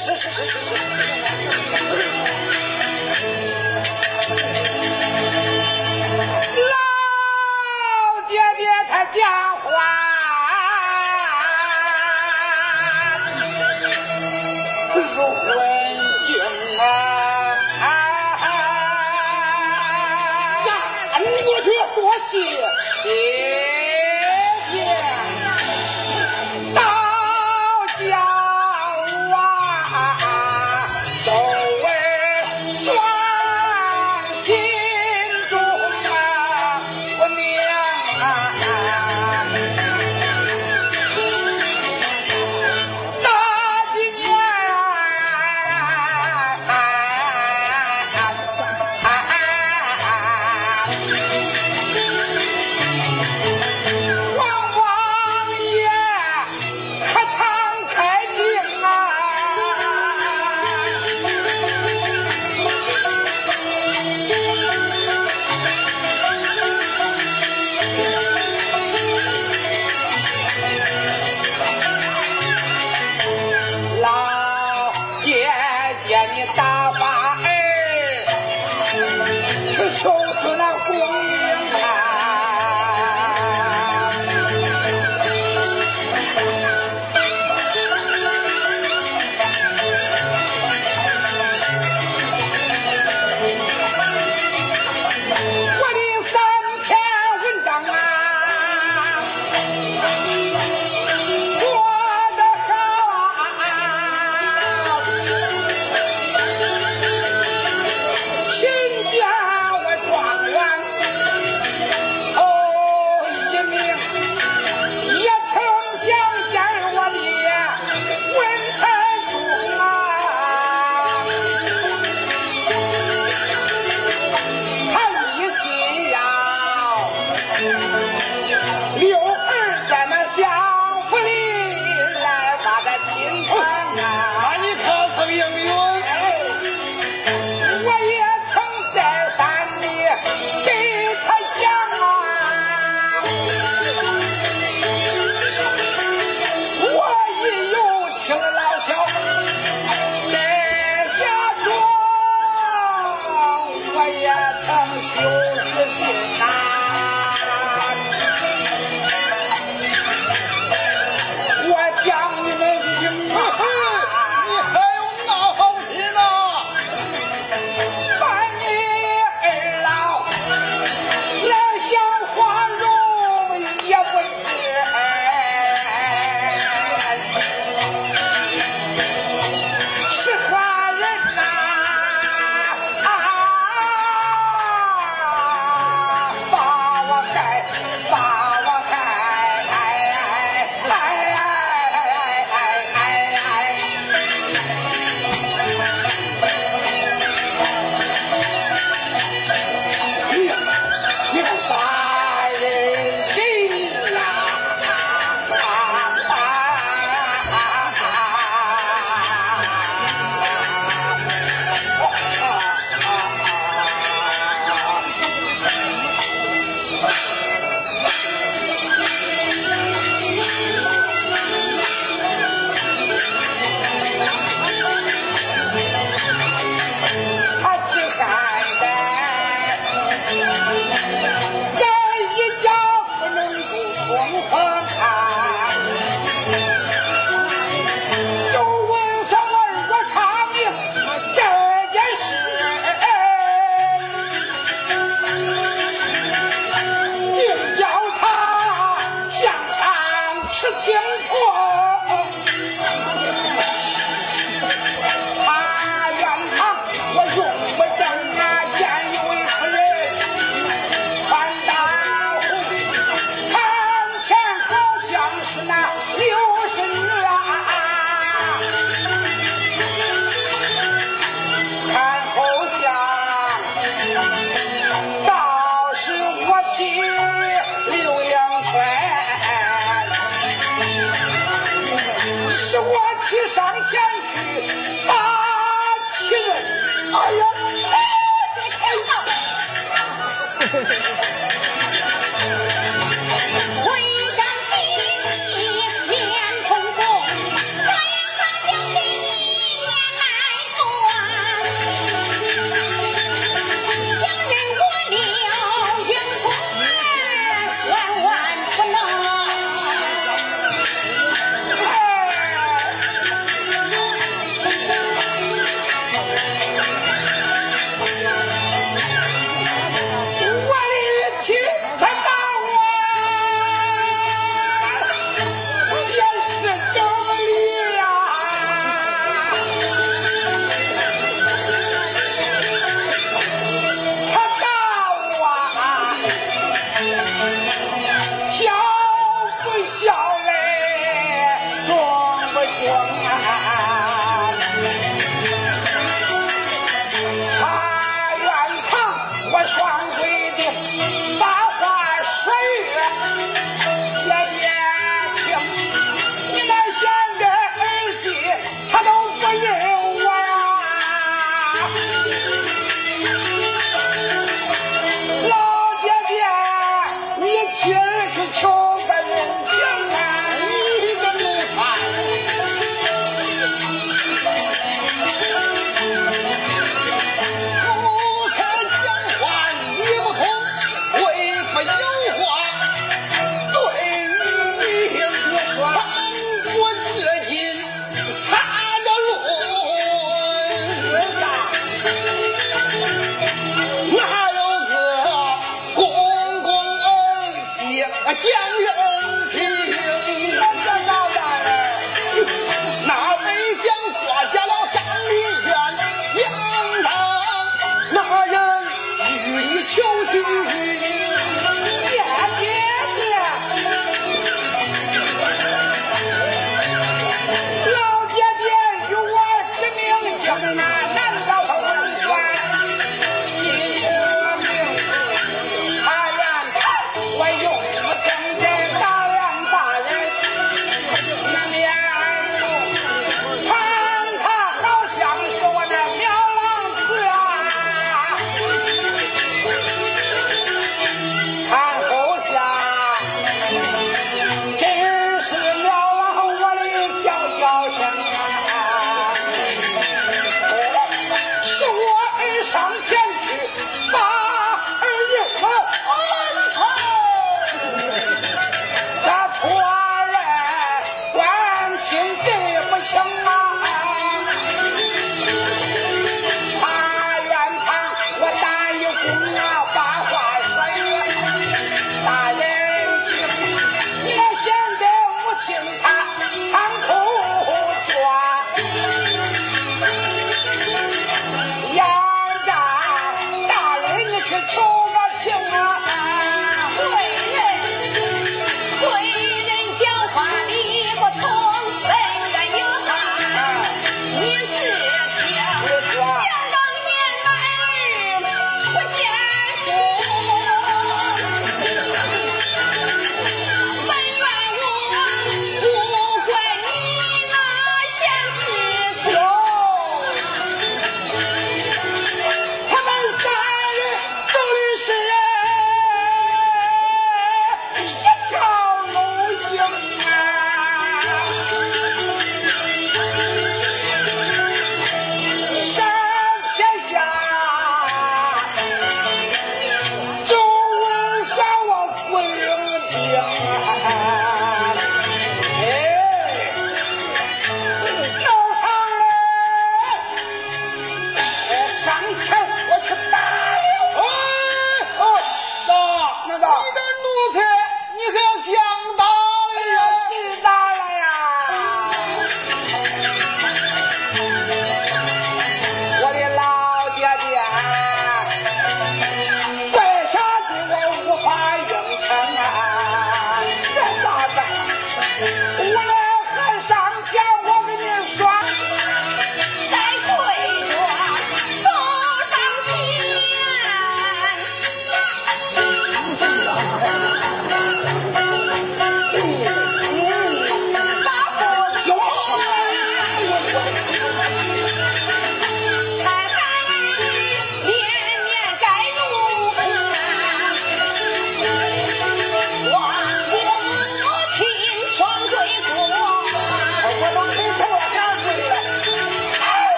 是是是是是。老爹爹他讲话如魂经啊！呀，你过去多谢。有我也曾在山里对他讲啊我已有妻老小在家中我也曾就是心肝